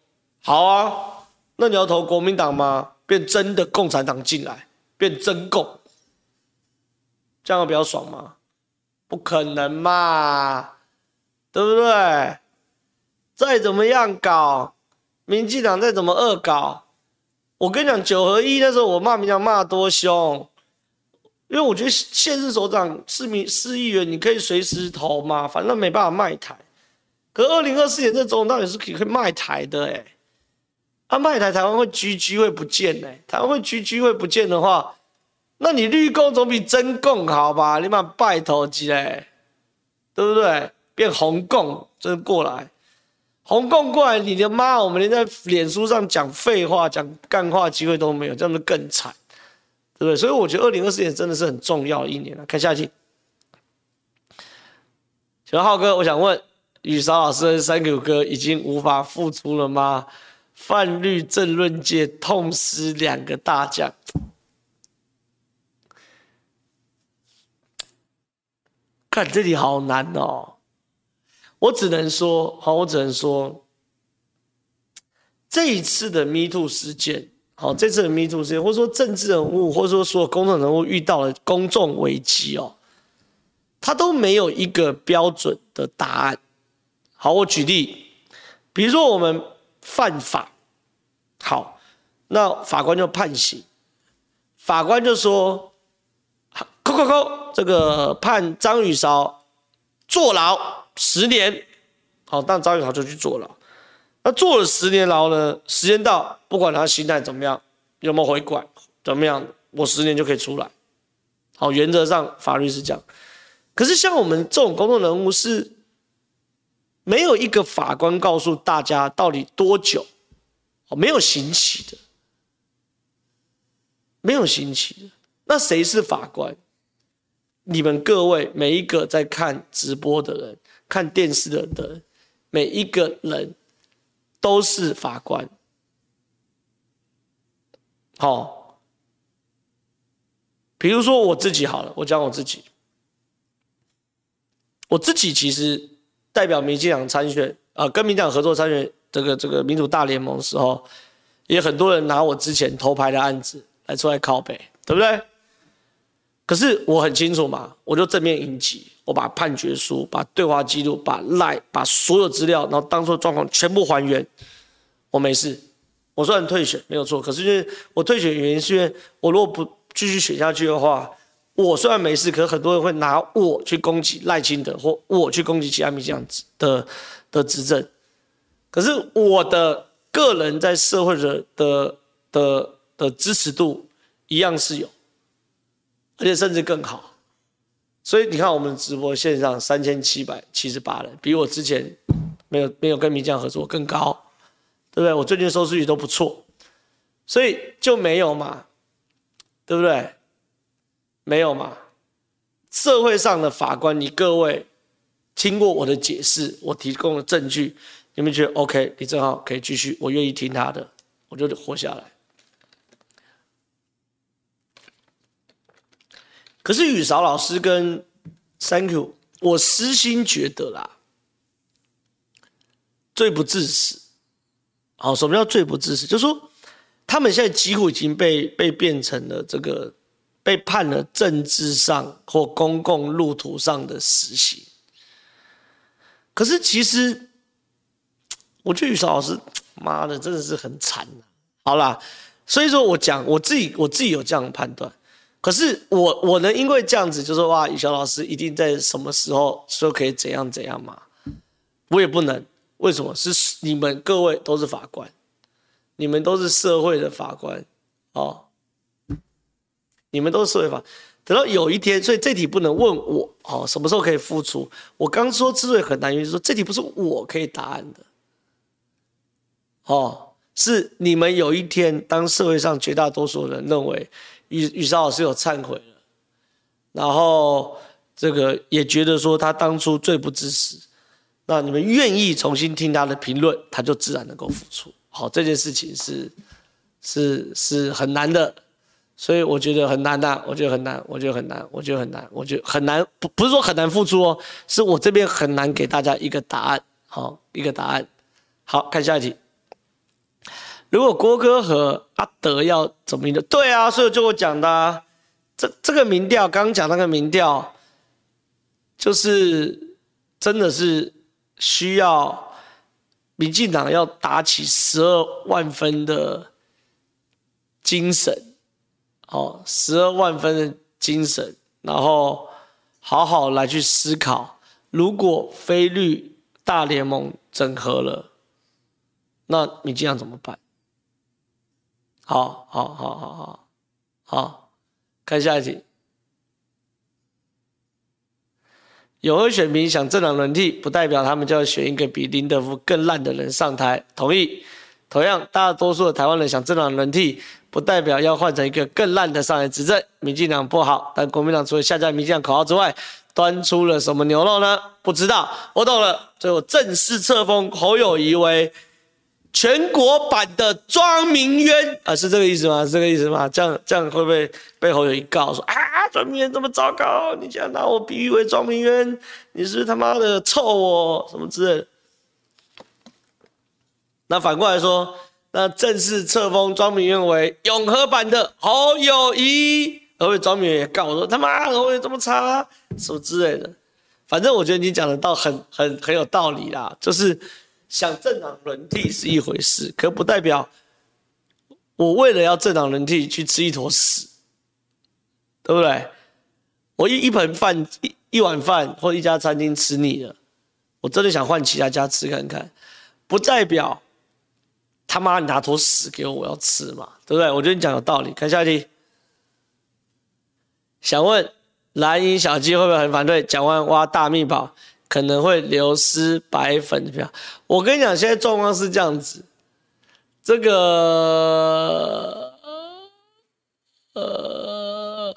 好啊，那你要投国民党吗？变真的共产党进来，变真共，这样比较爽吗？不可能嘛，对不对？再怎么样搞，民进党再怎么恶搞。我跟你讲，九合一那时候我骂民进党骂多凶，因为我觉得县市首长、市民、市议员你可以随时投嘛，反正没办法卖台。可二零二四年这总统大选是可以卖台的哎，他卖台台湾会 GG 会不见哎，台湾会 GG 会不见的话，那你绿共总比真共好吧？你把拜投机嘞，对不对？变红共真过来。红共过来，你的妈！我们连在脸书上讲废话、讲干话机会都没有，这样子更惨，对不对？所以我觉得二零二四年真的是很重要的一年了。看下一题，请问浩哥，我想问，宇韶老师的三九哥已经无法复出了吗？泛绿政论界痛失两个大将，看这里好难哦。我只能说，好，我只能说，这一次的 Me Too 事件，好，这次的 Me Too 事件，或者说政治人物，或者说所有公众人物遇到了公众危机哦，他都没有一个标准的答案。好，我举例，比如说我们犯法，好，那法官就判刑，法官就说，扣扣扣，这个判张雨韶坐牢。十年，好，但张宇韶就去坐牢。那坐了十年牢呢？时间到，不管他心态怎么样，有没有回拐，怎么样，我十年就可以出来。好，原则上法律是这样。可是像我们这种公众人物是没有一个法官告诉大家到底多久，哦，没有刑期的，没有刑期的，那谁是法官？你们各位每一个在看直播的人、看电视的人，每一个人都是法官。好，比如说我自己好了，我讲我自己。我自己其实代表民进党参选啊、跟民进党合作参选这个这个民主大联盟的时候，也很多人拿我之前偷拍的案子来出来靠北，对不对？可是我很清楚嘛，我就正面迎击，我把判决书、把对话记录、把赖、把所有资料，然后当初状况全部还原，我没事。我虽然退选没有错，可是因为我退选原因是因为我如果不继续选下去的话。我虽然没事，可是很多人会拿我去攻击赖清德，或我去攻击其他民进党的的执政。可是我的个人在社会的的的的支持度一样是有，而且甚至更好。所以你看，我们直播线上三千七百七十八人，比我之前没有没有跟民进党合作更高，对不对？我最近收视率都不错，所以就没有嘛，对不对？没有嘛？社会上的法官，你各位听过我的解释，我提供的证据，你们觉得 OK？李正好可以继续，我愿意听他的，我就活下来。可是宇韶老师跟 Thank you，我私心觉得啦，罪不至死。好，什么叫罪不至死？就是说，他们现在几乎已经被被变成了这个。被判了政治上或公共路途上的死刑，可是其实，我觉得宇韶老师，妈的，真的是很惨啊。好啦，所以说我讲我自己，我自己有这样的判断。可是我我能因为这样子就说哇，宇韶老师一定在什么时候说可以怎样怎样吗？我也不能。为什么？是你们各位都是法官，你们都是社会的法官哦。你们都是社会法，等到有一天，所以这题不能问我哦，什么时候可以复出？我刚说之所以很难，就是说这题不是我可以答案的，哦，是你们有一天，当社会上绝大多数人认为宇宇韶老师有忏悔了，然后这个也觉得说他当初罪不至死，那你们愿意重新听他的评论，他就自然能够复出。好，这件事情是是是很难的。所以我觉得很难呐，我觉得很难，我觉得很难，我觉得很难，我觉得很难，不不是说很难付出哦，是我这边很难给大家一个答案，好，一个答案。好，看下一题。如果郭哥和阿德要怎么样？对啊，所以就我讲的啊，这这个民调，刚刚讲那个民调，就是真的是需要民进党要打起十二万分的精神。哦，十二万分的精神，然后好好来去思考，如果非绿大联盟整合了，那你这样怎么办？好，好，好，好，好，好，看下一题。有位选民想政党轮替，不代表他们就要选一个比林德福更烂的人上台。同意。同样，大多数的台湾人想政党轮替。不代表要换成一个更烂的上来执政，民进党不好，但国民党除了下架民进党口号之外，端出了什么牛肉呢？不知道，我懂了。最后正式册封侯友谊为全国版的庄明渊啊，是这个意思吗？是这个意思吗？这样这样会不会被侯友宜告说啊？庄明渊这么糟糕，你竟然拿我比喻为庄明渊，你是他妈的臭我什么之类的？那反过来说。那正式册封庄明渊为永和版的侯友宜，而且庄明渊也告我说他妈侯友宜这么差，什么之类的。反正我觉得你讲的倒很很很有道理啦，就是想政党轮替是一回事，可不代表我为了要政党轮替去吃一坨屎，对不对？我一一盆饭一一碗饭或一家餐厅吃腻了，我真的想换其他家吃看看，不代表。他妈，你拿坨屎给我，我要吃嘛，对不对？我觉得你讲有道理。看下一题，想问蓝营小鸡会不会很反对？蒋万安挖大秘宝，可能会流失白粉票。我跟你讲，现在状况是这样子，这个呃，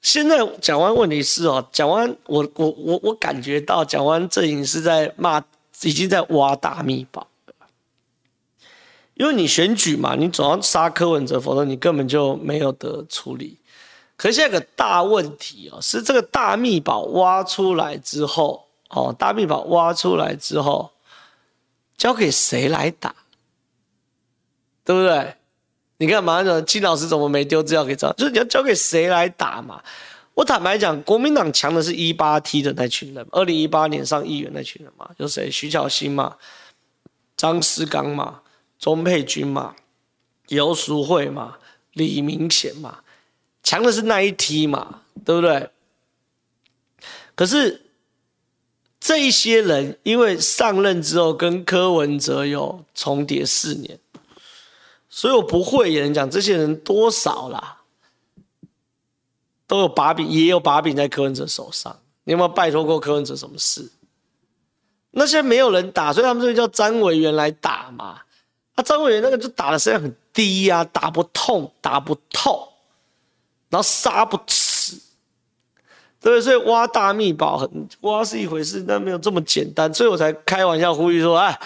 现在蒋万安问题是哦，蒋万安，我我我我感觉到蒋万安阵营是在骂，已经在挖大秘宝。因为你选举嘛，你总要杀柯文哲，否则你根本就没有得处理。可是现在个大问题哦，是这个大秘宝挖出来之后，哦，大秘宝挖出来之后，交给谁来打？对不对？你看马上金老师怎么没丢资料给张？就是你要交给谁来打嘛？我坦白讲，国民党强的是一八 T 的那群人，二零一八年上议员那群人嘛，有谁？徐巧芯嘛，张思纲嘛。钟佩君嘛，游淑慧嘛，李明贤嘛，强的是那一梯嘛，对不对？可是这一些人因为上任之后跟柯文哲有重叠四年，所以我不会有人讲这些人多少啦，都有把柄，也有把柄在柯文哲手上。你有没有拜托过柯文哲什么事？那些没有人打，所以他们就叫詹委员来打嘛。啊，张委员那个就打的声音很低呀、打不痛，打不透，然后杀不死，对？所以挖大秘宝很挖是一回事，但没有这么简单，所以我才开玩笑呼吁说：“哎，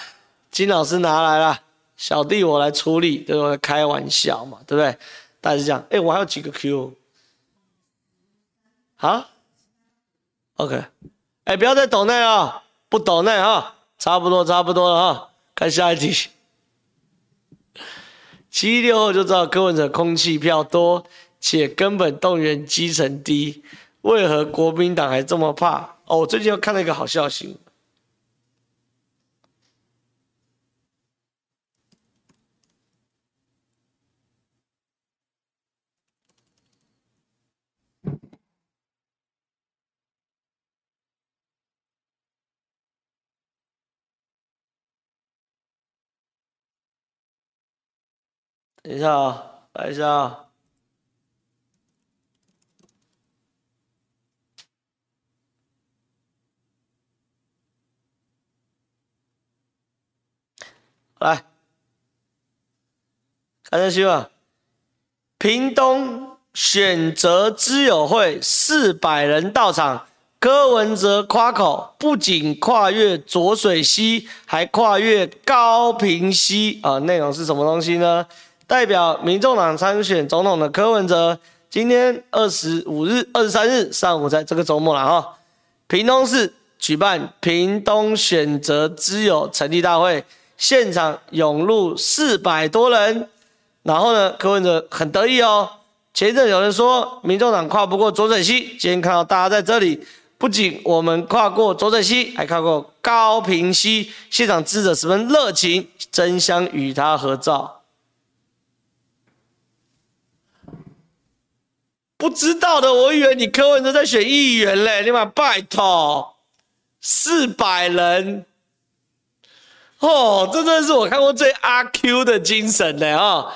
金老师拿来了，小弟我来处理，对我？开玩笑嘛，对不对？大家是这样。哎，我还有几个 Q，好，OK，哎，不要再抖内啊，不抖内啊，差不多，差不多了啊，看下一题。”七六后就知道柯文哲空气票多，且根本动员基层低，为何国民党还这么怕？哦，我最近又看了一个好消息。等一下啊，来一下啊！来，看下新闻。屏东选择知友会四百人到场，柯文哲夸口，不仅跨越浊水溪，还跨越高屏溪啊！内容是什么东西呢？代表民众党参选总统的柯文哲，今天二十五日、二十三日上午，在这个周末了哈，屏东市举办屏东选择知友成立大会，现场涌入四百多人，然后呢，柯文哲很得意哦。前一阵有人说民众党跨不过左水溪，今天看到大家在这里，不仅我们跨过左水溪，还跨过高屏溪，现场支持者十分热情，争相与他合照。不知道的，我以为你柯文哲在选议员嘞，你妈拜托，四百人，哦，这真的是我看过最阿 Q 的精神嘞啊、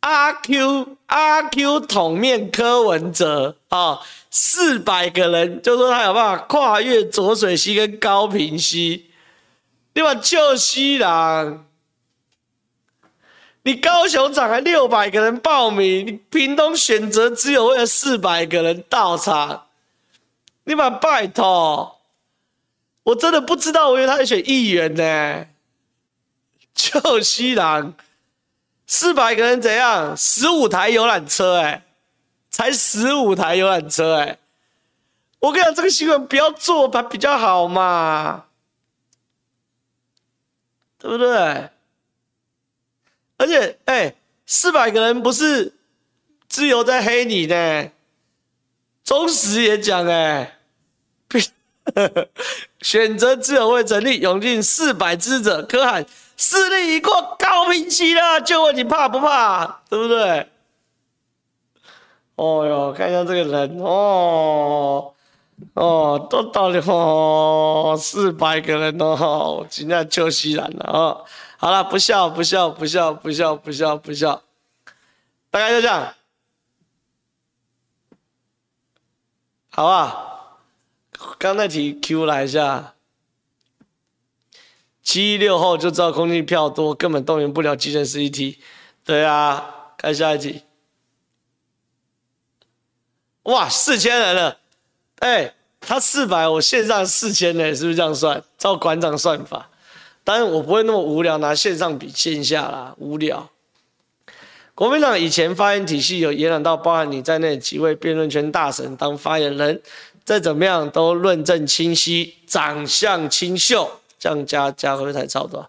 阿 Q 阿 Q 统面柯文哲啊，四百个人就说他有办法跨越浊水溪跟高屏溪，你妈救西郎。你高雄场还六百个人报名，你屏东选择只有为了四百个人到场，你把拜托，我真的不知道，我以为他在选议员呢。就西郎，四百个人怎样？十五台游览车、欸，哎，才十五台游览车、欸，哎，我跟你讲，这个新闻不要做，它比较好嘛，对不对？而且，哎、四百个人不是自由在黑你呢，中时也讲，哎，选择自由会成立，涌进四百支者，可喊势力已过高屏溪了，就问你怕不怕，对不对？哦哟，看一下这个人，哦，哦，都到了哦，四百个人哦，今天就西兰了哦。好了，不笑不笑不笑不笑不笑不笑，大概就这样。好啊？刚那题 Q 来一下，七六后就知道空气票多，根本动员不了急诊 CT。对啊，看下一题。哇，四千人了，哎、他四百，我线上四千呢，是不是这样算？照馆长算法，当然我不会那么无聊，拿线上比线下啦，无聊。国民党以前发言体系有延揽到包含你在内几位辩论圈大神当发言人，再怎么样都论证清晰，长相清秀，这样加加会不会太超多？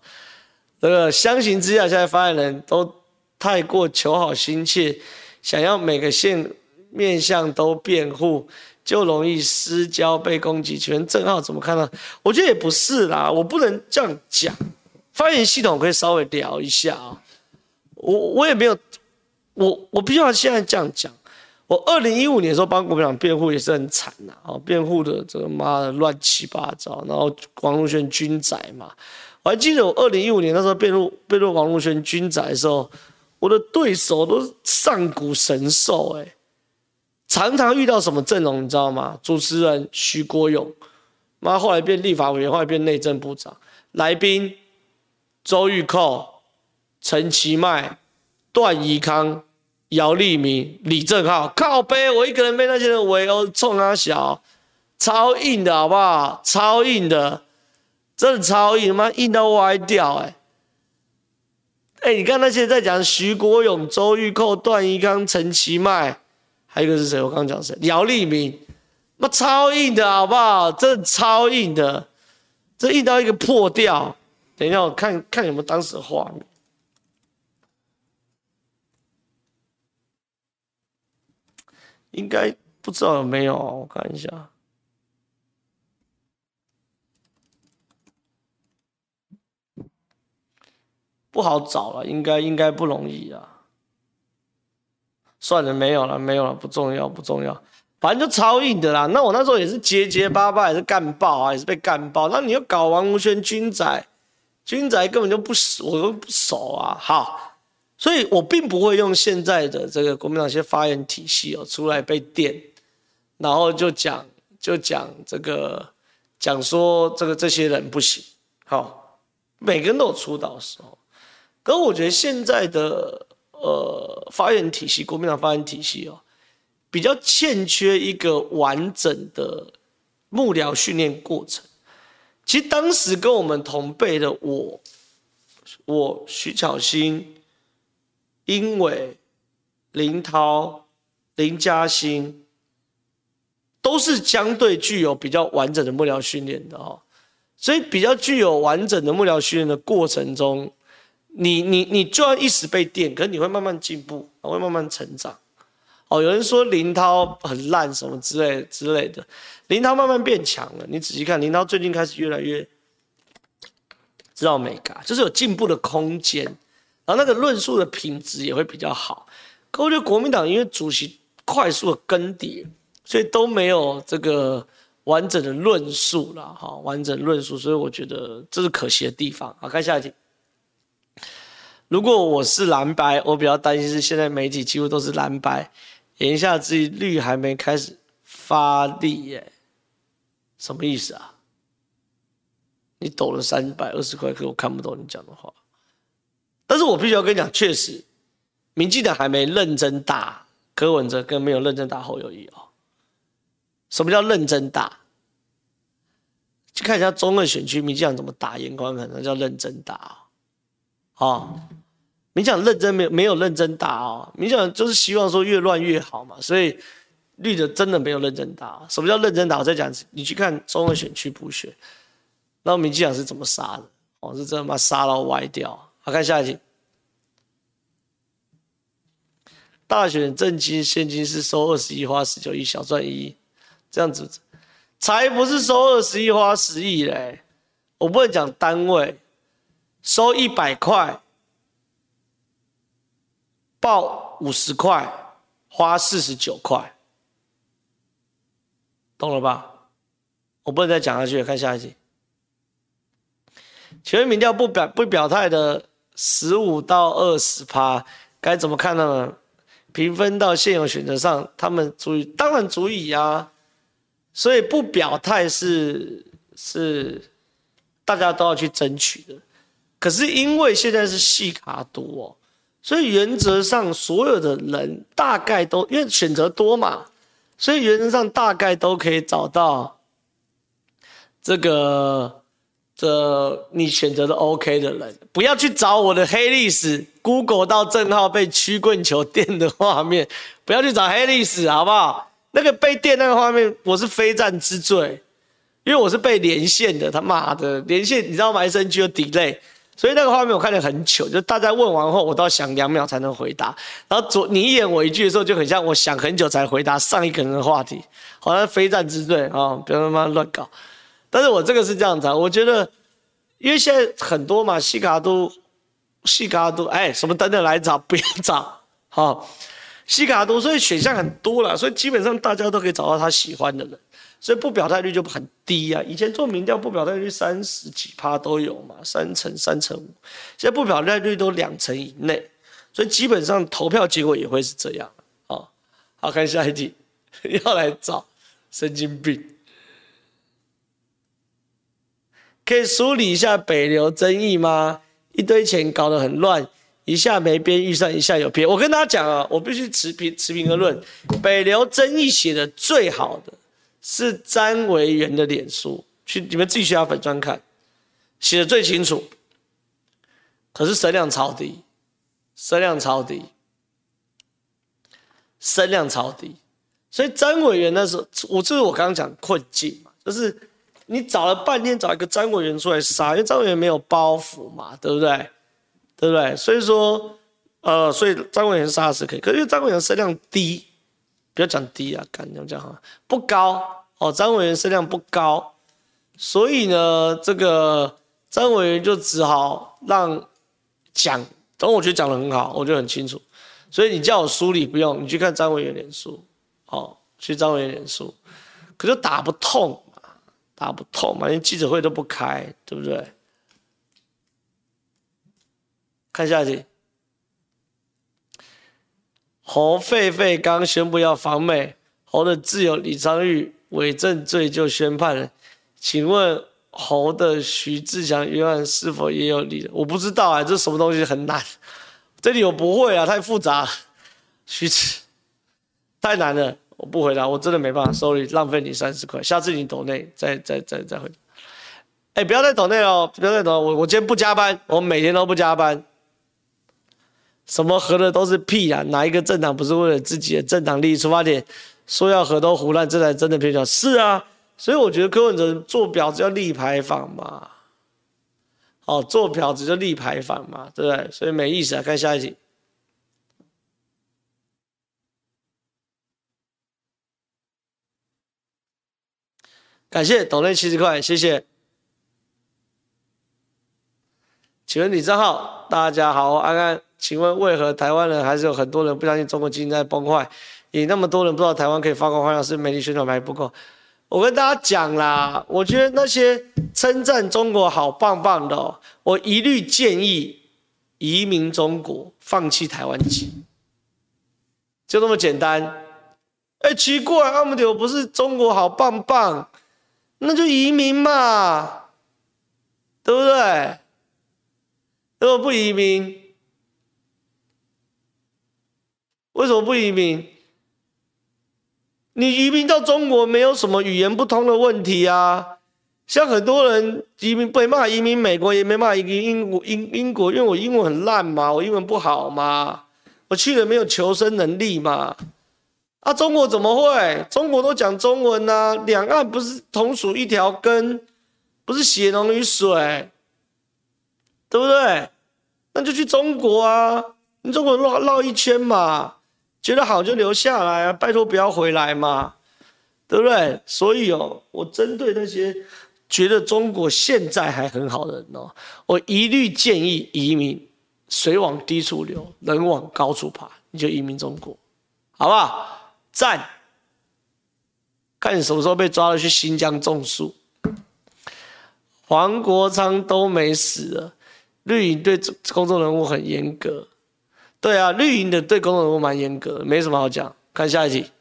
这个相形之下，现在发言人都太过求好心切，想要每个线。面向都辩护，就容易失焦被攻击。请问正浩怎么看呢？我觉得也不是啦，我不能这样讲。发言系统可以稍微聊一下啊。我我也没有，我我必须要现在这样讲。我二零一五年的时候帮国民党辩护也是很惨呐，啊，辩护的这个妈的乱七八糟，然后王如轩军宅嘛，我还记得我二零一五年那时候辩护辩论王如轩军宅的时候，我的对手都是上古神兽哎、常常遇到什么阵容，你知道吗？主持人徐国勇，妈后来变立法委员，后来变内政部长。来宾周玉蔻、陈其迈、段宜康、姚立明、李正浩，靠背，我一个人被那些人围殴，冲他小，超硬的好不好？超硬的，真的超硬，妈硬到歪掉哎、哎、你看那些在讲徐国勇、周玉蔻、段宜康、陈其迈。还有一个是谁？我刚刚讲谁？姚立明，妈超硬的好不好？真的超硬的，这硬到一个破掉。等一下，我看看有没有当时的画面。应该不知道有没有，我看一下，不好找了，应该应该不容易啊。算了，没有了，没有了，不重要，不重要，反正就超硬的啦。那我那时候也是结结巴巴，也是干爆啊，也是被干爆。那你又搞王如轩军宅，军宅根本就不熟，我都不熟啊。好，所以我并不会用现在的这个国民党一些发言体系哦出来被电，然后就讲就讲这个讲说这个这些人不行。好，每个人都有出道的时候，可我觉得现在的。呃，发言体系，国民党发言体系哦，比较欠缺一个完整的幕僚训练过程。其实当时跟我们同辈的我，我徐巧芯、英伟、林涛、林嘉欣，都是相对具有比较完整的幕僚训练的哦。所以比较具有完整的幕僚训练的过程中。你你你就要一时被电，可是你会慢慢进步，会慢慢成长。哦，有人说林涛很烂什么之类之类的，林涛慢慢变强了。你仔细看，林涛最近开始越来越知道美嘎，就是有进步的空间，然后那个论述的品质也会比较好。可我觉得国民党因为主席快速的更迭，所以都没有这个完整的论述了，哈，完整论述，所以我觉得这是可惜的地方。好，看下一题。如果我是蓝白，我比较担心是现在媒体几乎都是蓝白，言下之意绿还没开始发力耶，什么意思啊？你抖了三百二十块，可我看不懂你讲的话。但是我必须要跟你讲，确实，民进党还没认真打柯文哲，跟没有认真打侯友谊哦。什么叫认真打？去看一下中二选区民进党怎么打颜宽恒，那叫认真打哦。哦民进党认真没有没有认真打哦，民进党就是希望说越乱越好嘛，所以绿的真的没有认真打。什么叫认真打？我再讲，你去看中二选区补选，那民进党是怎么杀的？哦，是真的把杀到歪掉。好，看下一题，大选正金现金是收二十亿花十九亿，小赚一亿，这样子才不是收二十亿花十亿嘞。我不能讲单位，收一百块。报五十块，花四十九块，懂了吧？我不能再讲下去，看下一集。请问民调不表不表态的十五到二十趴，该怎么看呢？评分到现有选择上，他们足以，当然足以啊。所以不表态是是大家都要去争取的。可是因为现在是细卡多哦，所以原则上所有的人大概都因为选择多嘛，所以原则上大概都可以找到这个。呃你选择的 OK 的人，不要去找我的黑历史，Google 到正皓被曲棍球电的画面，不要去找黑历史，好不好？那个被电那个画面，我是非战之罪，因为我是被连线的，他妈的连线，你知道吗？SNG 有 delay，所以那个画面我看得很糗，就大家问完后，我都要想两秒才能回答，然后左你一演我一句的时候，就很像我想很久才回答上一个人的话题，好像非战之罪啊、哦，不要他妈乱搞。但是我这个是这样子，我觉得，因为现在很多嘛，西卡都，西卡都，哎，什么等等来找，不要找，好，西卡都，所以选项很多了，所以基本上大家都可以找到他喜欢的人，所以不表态率就很低啊。以前做民调不表态率三十几趴都有嘛，三成、三成五，现在不表态率都两成以内，所以基本上投票结果也会是这样。好，好，看下一题，*laughs* 要来找神经病。可以梳理一下北流争议吗？一堆钱搞得很乱，一下没编预算，一下有编。我跟大家讲啊，我必须持平持平而论。北流争议写的最好的是詹维元的脸书，去你们自己去他粉专看，写的最清楚。可是声量超低，声量超低，声量超低。所以詹委员那时候，我这是我刚刚讲困境嘛，就是。你找了半天，找一个张委员出来杀，因为张委员没有包袱嘛，对不对？对不对？所以说，呃，所以张委员杀是可以，可是因为詹委员声量低，不要讲低啊，干这样讲哈，不高哦，张委员声量不高，所以呢，这个张委员就只好让讲，等我觉得讲得很好，我觉得很清楚，所以你叫我梳理不用，你去看张委员脸书，哦，去张委员脸书，可就打不痛。打不透嘛，连记者会都不开，对不对？看下去，侯狒狒刚宣布要访美，侯的挚友李昌钰伪证罪就宣判了。请问侯的徐志强冤案是否也有理？我不知道啊，这什么东西很难，这里我不会啊，太复杂，徐志太难了。我不回答，我真的没办法，sorry，浪费你三十块，下次你抖内再再再再回答。哎、不要再抖内了，不要再抖，我我今天不加班，我每天都不加班。什么合的都是屁啊！哪一个政党不是为了自己的政党利益出发点，说要合都胡乱，这才真的偏向。是啊，所以我觉得柯文哲做婊子要立牌坊嘛，哦，做婊子就立牌坊嘛，对不对？所以没意思啊，看下一题。感谢董内七十块，谢谢。请问李正皓，大家好，安安。请问为何台湾人还是有很多人不相信中国经济在崩坏？也那么多人不知道台湾可以发光发亮，是媒体宣传还不够？我跟大家讲啦，我觉得那些称赞中国好棒棒的、我一律建议移民中国，放弃台湾籍，就这么简单。哎，奇怪，阿姆丢不是中国好棒棒？那就移民嘛，对不对？如果不移民，为什么不移民？你移民到中国没有什么语言不通的问题啊。像很多人移民，被骂移民美国，也没骂移民英国，英英国，因为我英文很烂嘛，我英文不好嘛，我去了没有求生能力嘛。啊，中国怎么会？中国都讲中文呐、啊，两岸不是同属一条根，不是血浓于水，对不对？那就去中国啊，你中国绕绕一圈嘛，觉得好就留下来啊，拜托不要回来嘛，对不对？所以哦，我针对那些觉得中国现在还很好的人哦，我一律建议移民，水往低处流，人往高处爬，你就移民中国，好不好？赞！看你什么时候被抓了去新疆种树。黄国昌都没死了，绿营对公众人物很严格。对啊，绿营的对公众人物蛮严格，没什么好讲。看下一题。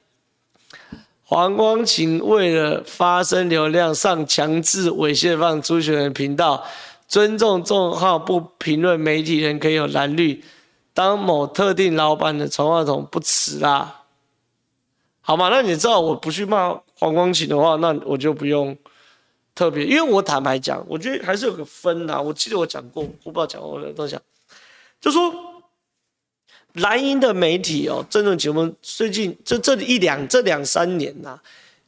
黄光芹为了发声流量，上强制猥亵放初选的频道，尊重账号不评论媒体人可以有蓝绿，当某特定老板的传话筒不迟啦。好嘛，那你知道我不去骂黄光芹的话，那我就不用特别，因为我坦白讲，我觉得还是有个分呐。我记得我讲过，我不知道讲过我都讲，就说蓝营的媒体哦，政论节目最近这这一两这两三年呐，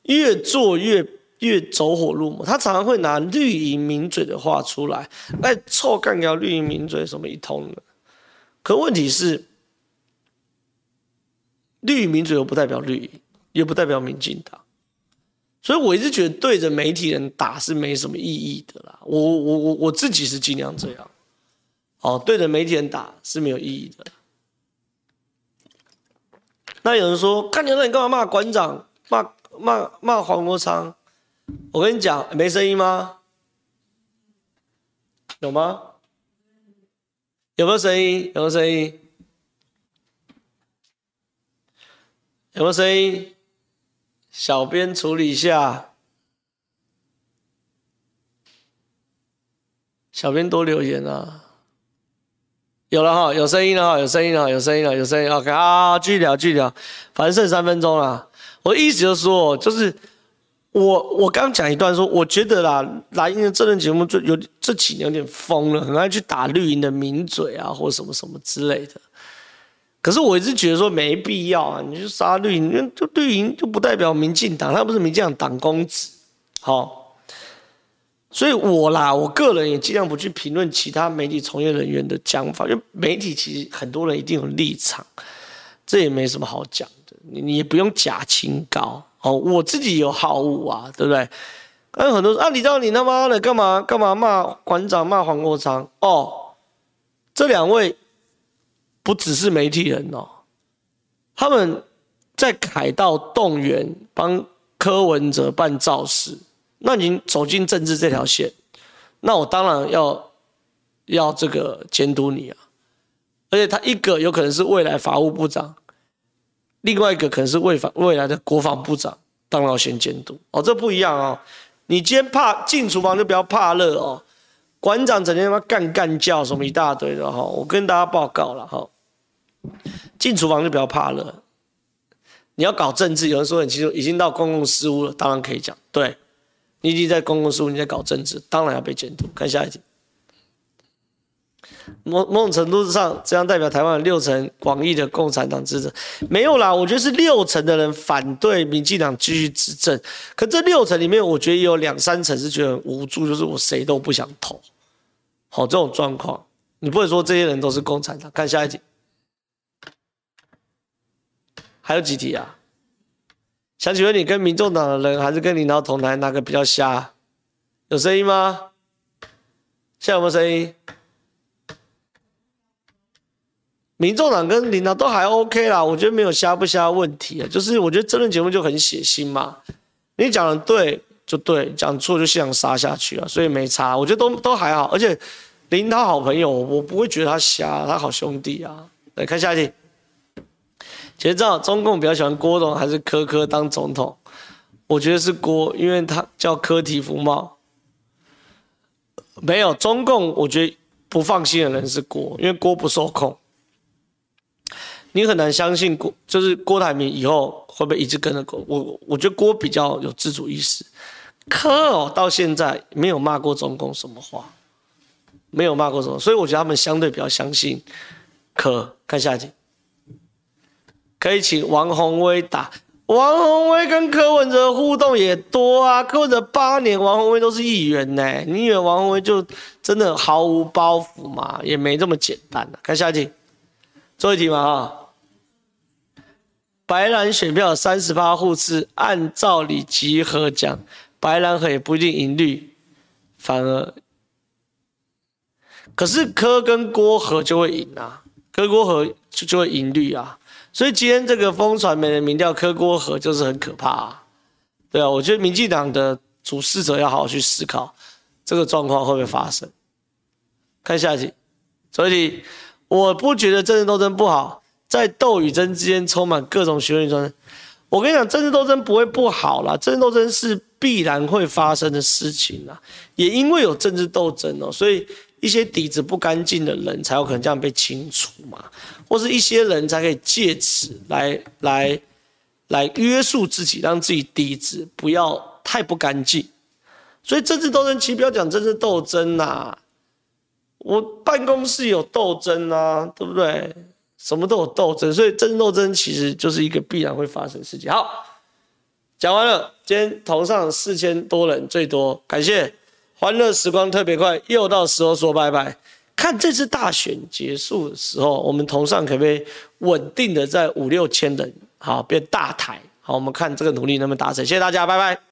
越做越越走火入魔，他常常会拿绿营名嘴的话出来，哎，臭干掉绿营名嘴什么一通的。可问题是，绿营名嘴又不代表绿营。也不代表民进党，所以我一直觉得对着媒体人打是没什么意义的啦。我我我我自己是尽量这样，哦，对着媒体人打是没有意义的。那有人说，看你那你干嘛骂馆长，骂骂骂黄国昌？我跟你讲，没声音吗？有吗？有没有声音？有没有声音？有没有声音？小编处理一下，小编多留言啊！有了哈，有声音了哈，有声音了，有声音了，有声音。OK 啊，继续聊，继续聊，反正剩三分钟了。我意思就说，就是我我刚讲一段说，我觉得啦，蓝营的政论节目就有这几年有点疯了，很爱去打绿营的名嘴啊，或什么什么之类的。可是我一直觉得说没必要啊，你就杀绿营，就绿营就不代表民进党，他不是民进党党公子，好，所以我啦，我个人也尽量不去评论其他媒体从业人员的讲法，因为媒体其实很多人一定有立场，这也没什么好讲的，你你也不用假清高哦，我自己有好恶啊，对不对？还有很多人啊，你知道你他妈的干嘛干嘛骂馆长骂黄国昌哦，这两位。不只是媒体人哦，他们在凯道动员帮柯文哲办造势，那您走进政治这条线，那我当然要要这个监督你啊。而且他一个有可能是未来法务部长，另外一个可能是未法未来的国防部长，当然要先监督哦。这不一样哦，你今天怕进厨房就不要怕热哦。馆长整天他妈干干叫什么一大堆的哈，我跟大家报告了哈。进厨房就不要怕热，你要搞政治，有人说很清楚，已经到公共事务了，当然可以讲。对，你已经在公共事务，你在搞政治，当然要被监督。看下一题，某某种程度上，这样代表台湾六成广义的共产党支持，没有啦。我觉得是六成的人反对民进党继续执政，可这六成里面，我觉得也有两三成是觉得很无助，就是我谁都不想投。好，这种状况，你不会说这些人都是共产党。看下一题。还有几题啊？想请问你跟民众党的人还是跟领导同台，哪个比较瞎？有声音吗？现在有没有声音？民众党跟领导都还 OK 啦，我觉得没有瞎不瞎问题啊。就是我觉得这论节目就很血腥嘛，你讲的对就对，讲错就现场杀下去啊，所以没差，我觉得都都还好。而且领导好朋友，我不会觉得他瞎，他好兄弟啊。来看下一题。其实知道中共比较喜欢郭董还是柯柯当总统？我觉得是郭，因为他叫柯提福茂。没有中共，我觉得不放心的人是郭，因为郭不受控。你很难相信郭，就是郭台铭以后会不会一直跟着郭？我我觉得郭比较有自主意识。柯哦，到现在没有骂过中共什么话，没有骂过什么，所以我觉得他们相对比较相信柯。看下一题。可以请王宏威打。王宏威跟柯文哲互动也多啊，柯文哲八年，王宏威都是议员呢。你以为王宏威就真的毫无包袱吗？也没这么简单的。看下一题，最后一题嘛哈。白蓝选票三十八户次，按照理集合讲，白蓝河也不一定赢绿，反而，可是柯跟郭和就会赢啊，柯郭和就就会赢绿啊。所以今天这个风传媒的民调柯郭合就是很可怕啊，对啊，我觉得民进党的主事者要好好去思考这个状况会不会发生。看下一题，所以我不觉得政治斗争不好，在斗与争之间充满各种学问。我跟你讲，政治斗争不会不好啦，政治斗争是必然会发生的事情啦。也因为有政治斗争哦，所以一些底子不干净的人才有可能这样被清除嘛，或是一些人才可以借此来来来约束自己，让自己底子不要太不干净。所以政治斗争其实不要讲政治斗争啦，我办公室有斗争啊，对不对？什么都有斗争，所以政治斗争其实就是一个必然会发生的事情。好，讲完了，今天头上四千多人最多，感谢，欢乐时光特别快，又到时候说拜拜。看这次大选结束的时候，我们同上可不可以稳定的在五六千人，好变大台，好，我们看这个努力能不能达成。谢谢大家，拜拜。